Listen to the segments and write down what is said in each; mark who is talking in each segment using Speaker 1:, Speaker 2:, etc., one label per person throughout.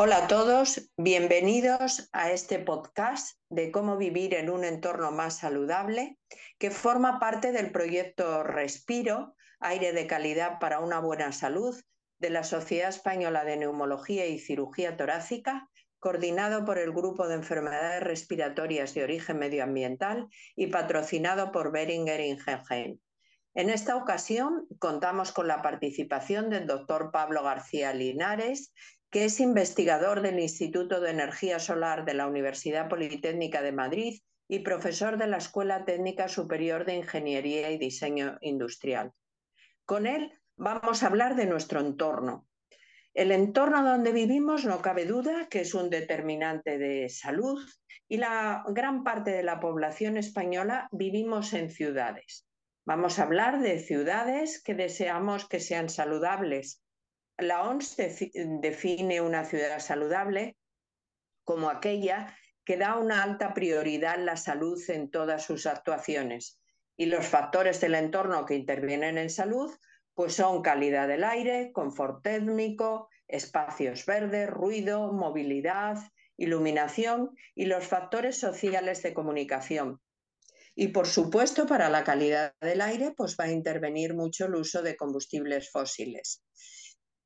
Speaker 1: Hola a todos, bienvenidos a este podcast de cómo vivir en un entorno más saludable, que forma parte del proyecto Respiro, aire de calidad para una buena salud, de la Sociedad Española de Neumología y Cirugía Torácica, coordinado por el Grupo de Enfermedades Respiratorias de Origen Medioambiental y patrocinado por Beringer Ingelheim. En esta ocasión contamos con la participación del doctor Pablo García Linares, que es investigador del Instituto de Energía Solar de la Universidad Politécnica de Madrid y profesor de la Escuela Técnica Superior de Ingeniería y Diseño Industrial. Con él vamos a hablar de nuestro entorno. El entorno donde vivimos no cabe duda que es un determinante de salud y la gran parte de la población española vivimos en ciudades. Vamos a hablar de ciudades que deseamos que sean saludables, la OMS define una ciudad saludable como aquella que da una alta prioridad a la salud en todas sus actuaciones. Y los factores del entorno que intervienen en salud pues son calidad del aire, confort térmico, espacios verdes, ruido, movilidad, iluminación y los factores sociales de comunicación. Y por supuesto, para la calidad del aire, pues va a intervenir mucho el uso de combustibles fósiles.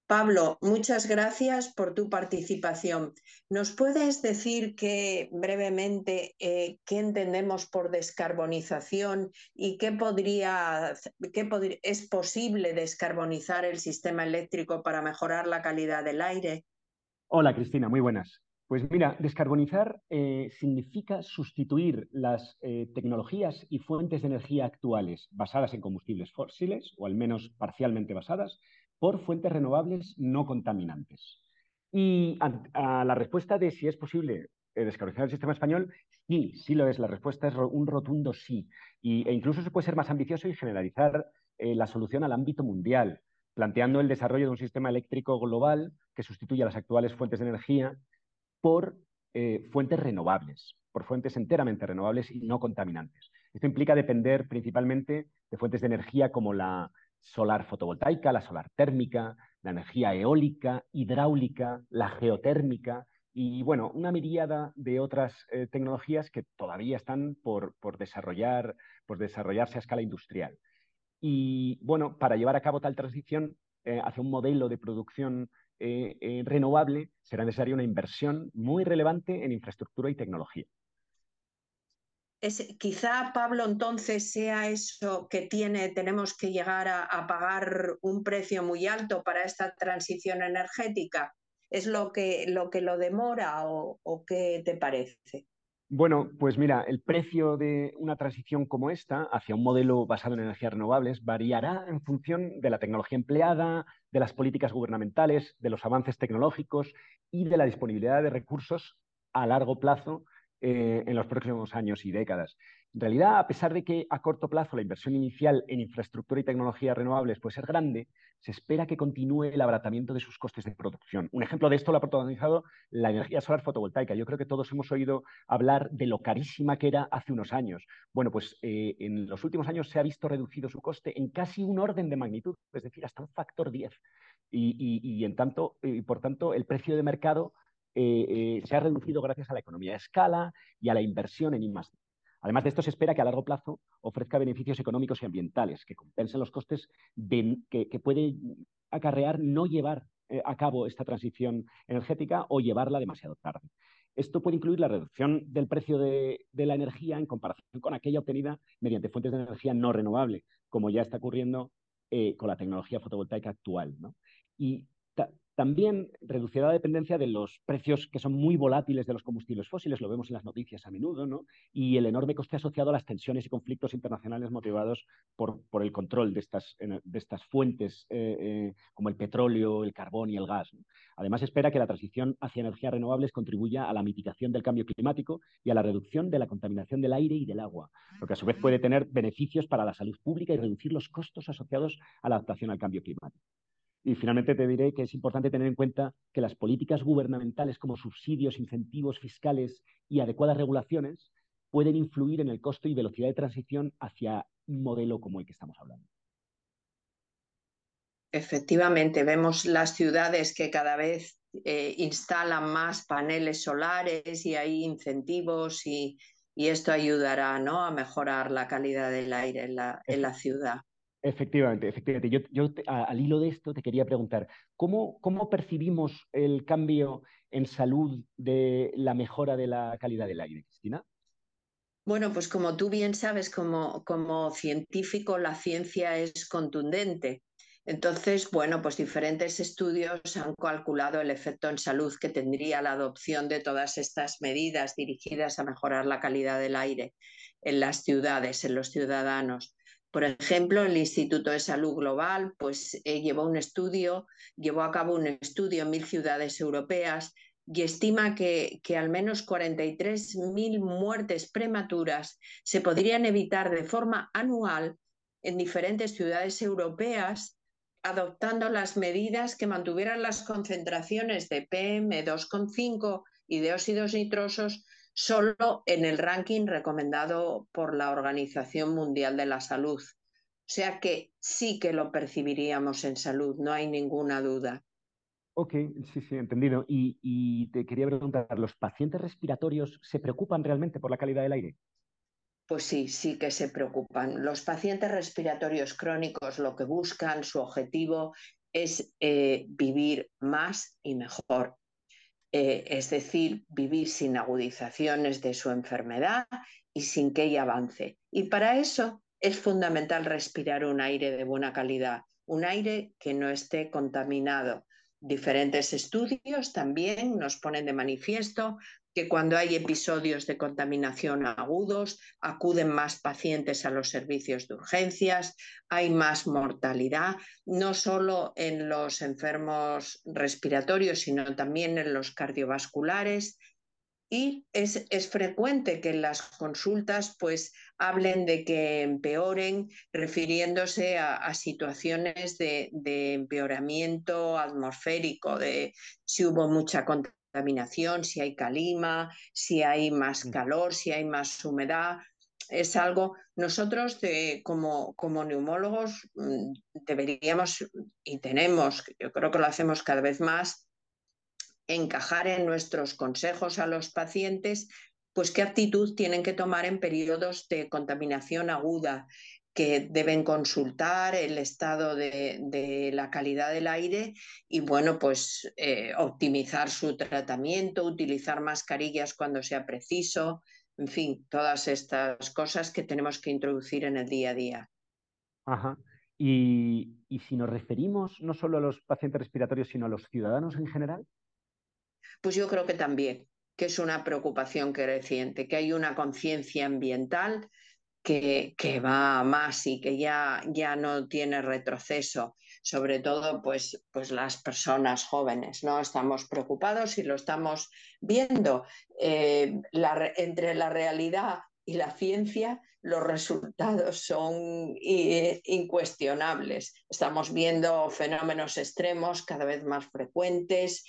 Speaker 1: Pablo, muchas gracias por tu participación. ¿Nos puedes decir que brevemente eh, qué entendemos por descarbonización y qué podría, qué es posible descarbonizar el sistema eléctrico para mejorar la calidad del aire?
Speaker 2: Hola Cristina, muy buenas. Pues mira, descarbonizar eh, significa sustituir las eh, tecnologías y fuentes de energía actuales basadas en combustibles fósiles, o al menos parcialmente basadas, por fuentes renovables no contaminantes. Y a, la respuesta de si es posible eh, descarbonizar el sistema español, sí, sí lo es. La respuesta es un rotundo sí. Y, e incluso se puede ser más ambicioso y generalizar eh, la solución al ámbito mundial, planteando el desarrollo de un sistema eléctrico global que sustituya las actuales fuentes de energía por eh, fuentes renovables, por fuentes enteramente renovables y no contaminantes. Esto implica depender principalmente de fuentes de energía como la, solar fotovoltaica, la solar térmica, la energía eólica, hidráulica, la geotérmica y, bueno, una miríada de otras eh, tecnologías que todavía están por, desarrollar, por desarrollarse a escala industrial. Y, bueno, para llevar a cabo tal transición eh, hacia un modelo de producción eh, renovable será necesaria una inversión muy relevante en infraestructura y tecnología
Speaker 1: quizá, Pablo, entonces sea eso que tiene, tenemos que llegar a, pagar un precio muy alto para esta transición energética. ¿Es lo que lo, que lo demora o, o qué te parece?
Speaker 2: Bueno, pues mira, el precio de una transición como esta hacia un modelo basado en energías renovables variará en función de la tecnología empleada, de las políticas gubernamentales, de los avances tecnológicos y de la disponibilidad de recursos a largo plazo eh, en los próximos años y décadas. En realidad, a pesar de que a corto plazo la inversión inicial en infraestructura y tecnologías renovables puede ser grande, se espera que continúe el abaratamiento de sus costes de producción. Un ejemplo de esto lo ha protagonizado la energía solar fotovoltaica. Yo creo que todos hemos oído hablar de lo carísima que era hace unos años. Bueno, pues eh, en los últimos años se ha visto reducido su coste en casi un orden de magnitud, es decir, hasta un factor 10. Y, en tanto, y por tanto, el precio de mercado eh, eh, se ha reducido gracias a la economía de escala y a la inversión en I+. Además de esto, se espera que a largo plazo ofrezca beneficios económicos y ambientales que compensen los costes que, puede acarrear no llevar eh, a cabo esta transición energética o llevarla demasiado tarde. Esto puede incluir la reducción del precio de, la energía en comparación con aquella obtenida mediante fuentes de energía no renovable, como ya está ocurriendo con la tecnología fotovoltaica actual. Y también reducirá la dependencia de los precios que son muy volátiles de los combustibles fósiles, lo vemos en las noticias a menudo, ¿no? y el enorme coste asociado a las tensiones y conflictos internacionales motivados por, el control de estas, de estas fuentes eh, eh, como el petróleo, el carbón y el gas. Además, espera que la transición hacia energías renovables contribuya a la mitigación del cambio climático y a la reducción de la contaminación del aire y del agua, lo que a su vez puede tener beneficios para la salud pública y reducir los costos asociados a la adaptación al cambio climático. Y finalmente te diré que es importante tener en cuenta que las políticas gubernamentales como subsidios, incentivos fiscales y adecuadas regulaciones pueden influir en el costo y velocidad de transición hacia un modelo como el que estamos hablando.
Speaker 1: efectivamente, vemos las ciudades que cada vez eh, instalan más paneles solares y hay incentivos y, esto ayudará ¿no? a mejorar la calidad del aire en la, en la ciudad.
Speaker 2: Efectivamente, efectivamente. Yo, al hilo de esto te quería preguntar, ¿cómo, ¿cómo percibimos el cambio en salud de la mejora de la calidad del aire, Cristina?
Speaker 1: Bueno, pues como tú bien sabes, como, como científico, la ciencia es contundente. Entonces, bueno, pues diferentes estudios han calculado el efecto en salud que tendría la adopción de todas estas medidas dirigidas a mejorar la calidad del aire en las ciudades, en los ciudadanos. Por ejemplo, el Instituto de Salud Global pues, eh, llevó a cabo un estudio en mil ciudades europeas y estima que, que al menos 43.000 muertes prematuras se podrían evitar de forma anual en diferentes ciudades europeas adoptando las medidas que mantuvieran las concentraciones de PM2,5 y de óxidos nitrosos solo en el ranking recomendado por la Organización Mundial de la Salud. O sea que sí que lo percibiríamos en salud, no hay ninguna duda.
Speaker 2: Ok, sí, sí, entendido. Y, te quería preguntar, ¿los pacientes respiratorios se preocupan realmente por la calidad del aire?
Speaker 1: Pues sí, sí que se preocupan. Los pacientes respiratorios crónicos lo que buscan, su objetivo es eh, vivir más y mejor. Eh, es decir, vivir sin agudizaciones de su enfermedad y sin que ella avance. Y para eso es fundamental respirar un aire de buena calidad, un aire que no esté contaminado. Diferentes estudios también nos ponen de manifiesto que cuando hay episodios de contaminación agudos, acuden más pacientes a los servicios de urgencias, hay más mortalidad, no solo en los enfermos respiratorios, sino también en los cardiovasculares. Y es, frecuente que en las consultas pues hablen de que empeoren refiriéndose a, situaciones de, de, empeoramiento atmosférico, de si hubo mucha contaminación contaminación, si hay calima, si hay más mm. calor, si hay más humedad. Es algo, nosotros como, como neumólogos mm, deberíamos y tenemos, yo creo que lo hacemos cada vez más, encajar en nuestros consejos a los pacientes pues qué actitud tienen que tomar en periodos de contaminación aguda, que deben consultar el estado de, la calidad del aire y, bueno, pues eh, optimizar su tratamiento, utilizar mascarillas cuando sea preciso, en fin, todas estas cosas que tenemos que introducir en el día a día.
Speaker 2: Ajá. Y, y si nos referimos no solo a los pacientes respiratorios, sino a los ciudadanos en general.
Speaker 1: Pues yo creo que también, que es una preocupación creciente, que hay una conciencia ambiental que, va más y que ya, ya no tiene retroceso, sobre todo pues, pues las personas jóvenes, ¿no? Estamos preocupados y lo estamos viendo eh, entre la realidad y la ciencia, los resultados son incuestionables. Estamos viendo fenómenos extremos cada vez más frecuentes,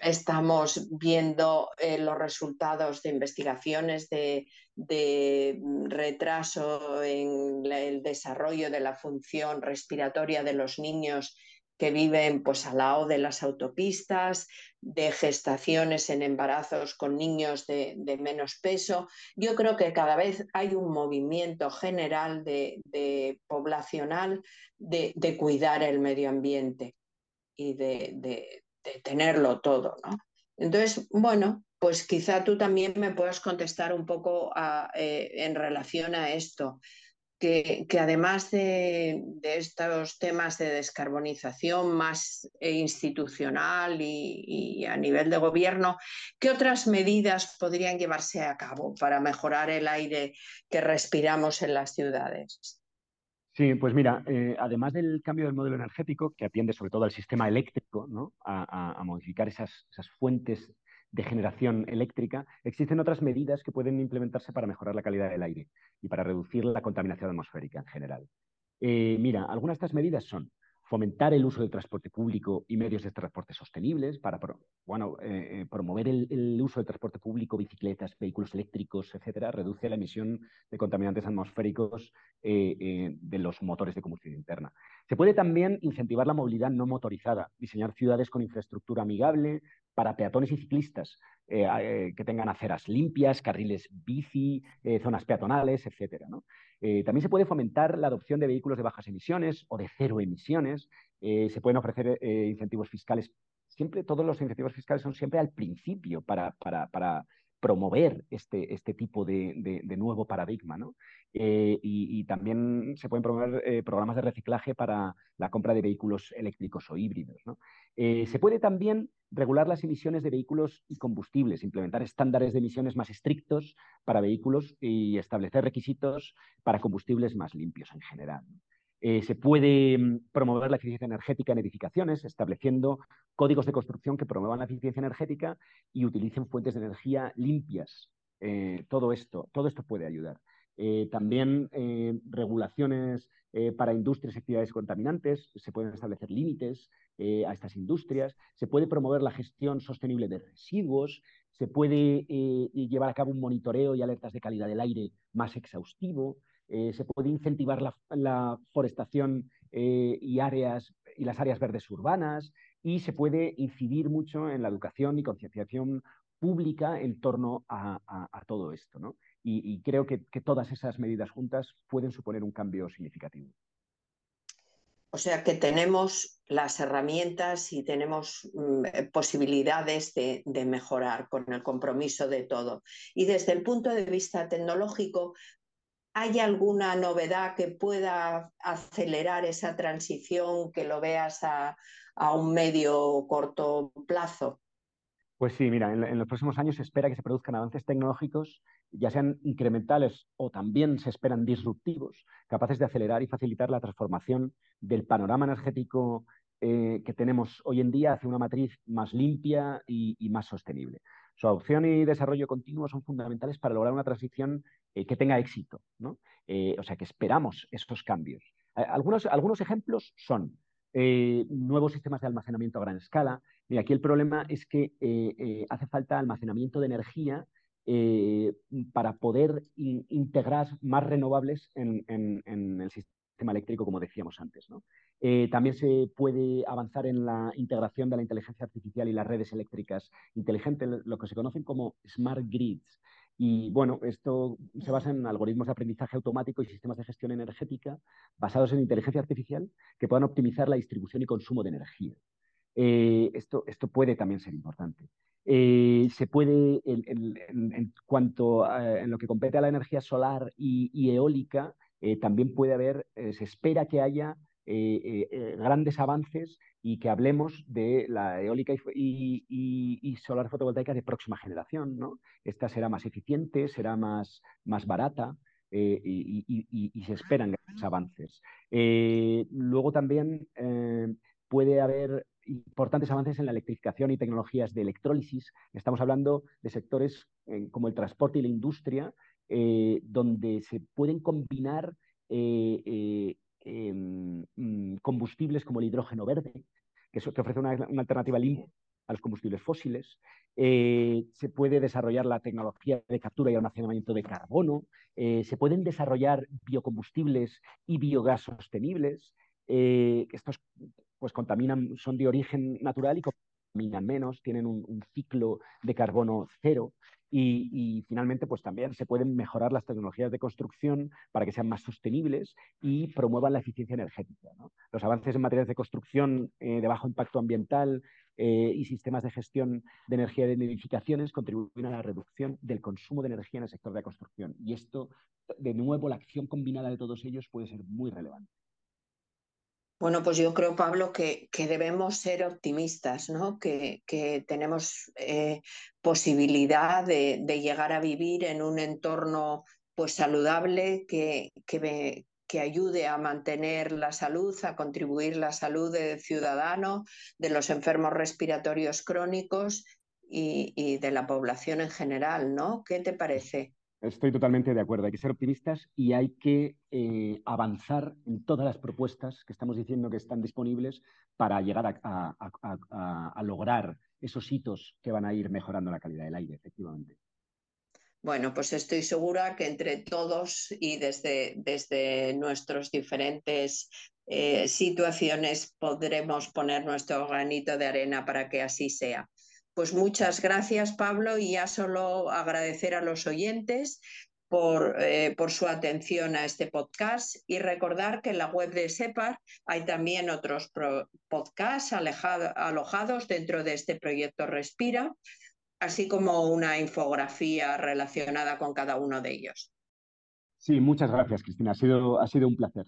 Speaker 1: estamos viendo eh, los resultados de investigaciones de, mm, retraso en el desarrollo de la función respiratoria de los niños que viven pues, al lado de las autopistas, de gestaciones en embarazos con niños de, menos peso. Yo creo que cada vez hay un movimiento general de, poblacional de, cuidar el medio ambiente y de, tenerlo todo. Entonces, bueno, pues quizá tú también me puedas contestar un poco eh, en relación a esto que, además de, estos temas de descarbonización más eh, institucional y, a nivel de gobierno, ¿qué otras medidas podrían llevarse a cabo para mejorar el aire que respiramos en las ciudades?
Speaker 2: Sí, pues mira, eh, además del cambio del modelo energético, que atiende sobre todo al sistema eléctrico, ¿no? a, modificar esas, esas fuentes de generación eléctrica, existen otras medidas que pueden implementarse para mejorar la calidad del aire y para reducir la contaminación atmosférica en general. Eh, mira, algunas de estas medidas son fomentar el uso del transporte público y medios de transporte sostenibles para bueno, eh, eh, promover el, uso del transporte público, bicicletas, vehículos eléctricos, etcétera, reduce la emisión de contaminantes atmosféricos eh, de los motores de combustión interna. Se puede también incentivar la movilidad no motorizada, diseñar ciudades con infraestructura amigable para peatones y ciclistas, que tengan aceras limpias, carriles bici, zonas peatonales, etcétera. ¿no? Eh, también se puede fomentar la adopción de vehículos de bajas emisiones o de cero emisiones. Eh, se pueden ofrecer eh, incentivos fiscales. Siempre, todos los incentivos fiscales son siempre al principio para, para, para promover este, este tipo de, de, nuevo paradigma. ¿no? y, y, también se pueden promover programas de reciclaje para la compra de vehículos eléctricos o híbridos. ¿no? se puede también regular las emisiones de vehículos y combustibles, implementar estándares de emisiones más estrictos para vehículos y establecer requisitos para combustibles más limpios en general. Eh, se puede mm, promover la eficiencia energética en edificaciones, estableciendo códigos de construcción que promuevan la eficiencia energética y utilicen fuentes de energía limpias. Eh, todo, esto, todo esto puede ayudar. Eh, también regulaciones para industrias y actividades contaminantes, se pueden establecer límites a estas industrias, se puede promover la gestión sostenible de residuos, se puede llevar a cabo un monitoreo y alertas de calidad del aire más exhaustivo, eh, se puede incentivar la, forestación y, áreas, y las áreas verdes urbanas y se puede incidir mucho en la educación y concienciación pública en torno a, todo esto. Y, creo que, todas esas medidas juntas pueden suponer un cambio significativo.
Speaker 1: O sea que tenemos las herramientas y tenemos mm, eh, posibilidades de, mejorar con el compromiso de todo. Y desde el punto de vista tecnológico, ¿hay alguna novedad que pueda acelerar esa transición que lo veas a, un medio corto plazo?
Speaker 2: Pues sí, mira, en, los próximos años se espera que se produzcan avances tecnológicos, ya sean incrementales o también se esperan disruptivos, capaces de acelerar y facilitar la transformación del panorama energético eh, que tenemos hoy en día hacia una matriz más limpia y, más sostenible. Su adopción y desarrollo continuo son fundamentales para lograr una transición eh, que tenga éxito. Eh, o sea, que esperamos esos cambios. Algunos, algunos ejemplos son nuevos sistemas de almacenamiento a gran escala. Y aquí el problema es que hace falta almacenamiento de energía para poder integrar más renovables en, en, el sistema eléctrico, como decíamos antes. Eh, también se puede avanzar en la integración de la inteligencia artificial y las redes eléctricas inteligentes, lo que se conocen como smart grids. Y bueno, esto se basa en algoritmos de aprendizaje automático y sistemas de gestión energética basados en inteligencia artificial que puedan optimizar la distribución y consumo de energía. Eh, esto, esto puede también ser importante. Eh, se puede, en, cuanto a, en lo que compete a la energía solar y eólica, eh, también puede haber, eh, se espera que haya eh, grandes avances y que hablemos de la eólica y, solar fotovoltaica de próxima generación. ¿no? Esta será más eficiente, será más, más barata. y, se esperan grandes avances. luego también puede haber importantes avances en la electrificación y tecnologías de electrólisis. Estamos hablando de sectores como el transporte y la industria, eh, donde se pueden combinar eh, eh, em, mm, combustibles como el hidrógeno verde, que, ofrece una, alternativa limpia a los combustibles fósiles. se puede desarrollar la tecnología de captura y almacenamiento de carbono. se pueden desarrollar biocombustibles y biogás sostenibles. estos pues contaminan, son de origen natural y contaminan menos, tienen un ciclo de carbono cero. Y, finalmente, pues también se pueden mejorar las tecnologías de construcción para que sean más sostenibles y promuevan la eficiencia energética. Los avances en materias de construcción eh, de bajo impacto ambiental eh, y sistemas de gestión de energía de edificaciones contribuyen a la reducción del consumo de energía en el sector de la construcción. Y esto, de nuevo, la acción combinada de todos ellos puede ser muy relevante.
Speaker 1: Bueno, pues yo creo, Pablo, que, debemos ser optimistas, ¿no? que, tenemos eh, posibilidad de, llegar a vivir en un entorno pues, saludable que, que, ayude a mantener la salud, a contribuir la salud del ciudadano, de los enfermos respiratorios crónicos y, y de la población en general. ¿no? ¿Qué te parece?
Speaker 2: Estoy totalmente de acuerdo. Hay que ser optimistas y hay que eh, avanzar en todas las propuestas que estamos diciendo que están disponibles para llegar a, lograr esos hitos que van a ir mejorando la calidad del aire, efectivamente.
Speaker 1: Bueno, pues estoy segura que entre todos y desde, desde nuestros diferentes eh, situaciones podremos poner nuestro granito de arena para que así sea. Pues muchas gracias, Pablo, y ya solo agradecer a los oyentes por, eh, por, su atención a este podcast y recordar que en la web de SEPAR hay también otros podcasts alojados dentro de este proyecto Respira, así como una infografía relacionada con cada uno de ellos.
Speaker 2: Sí, muchas gracias, Cristina. Ha sido, ha sido un placer.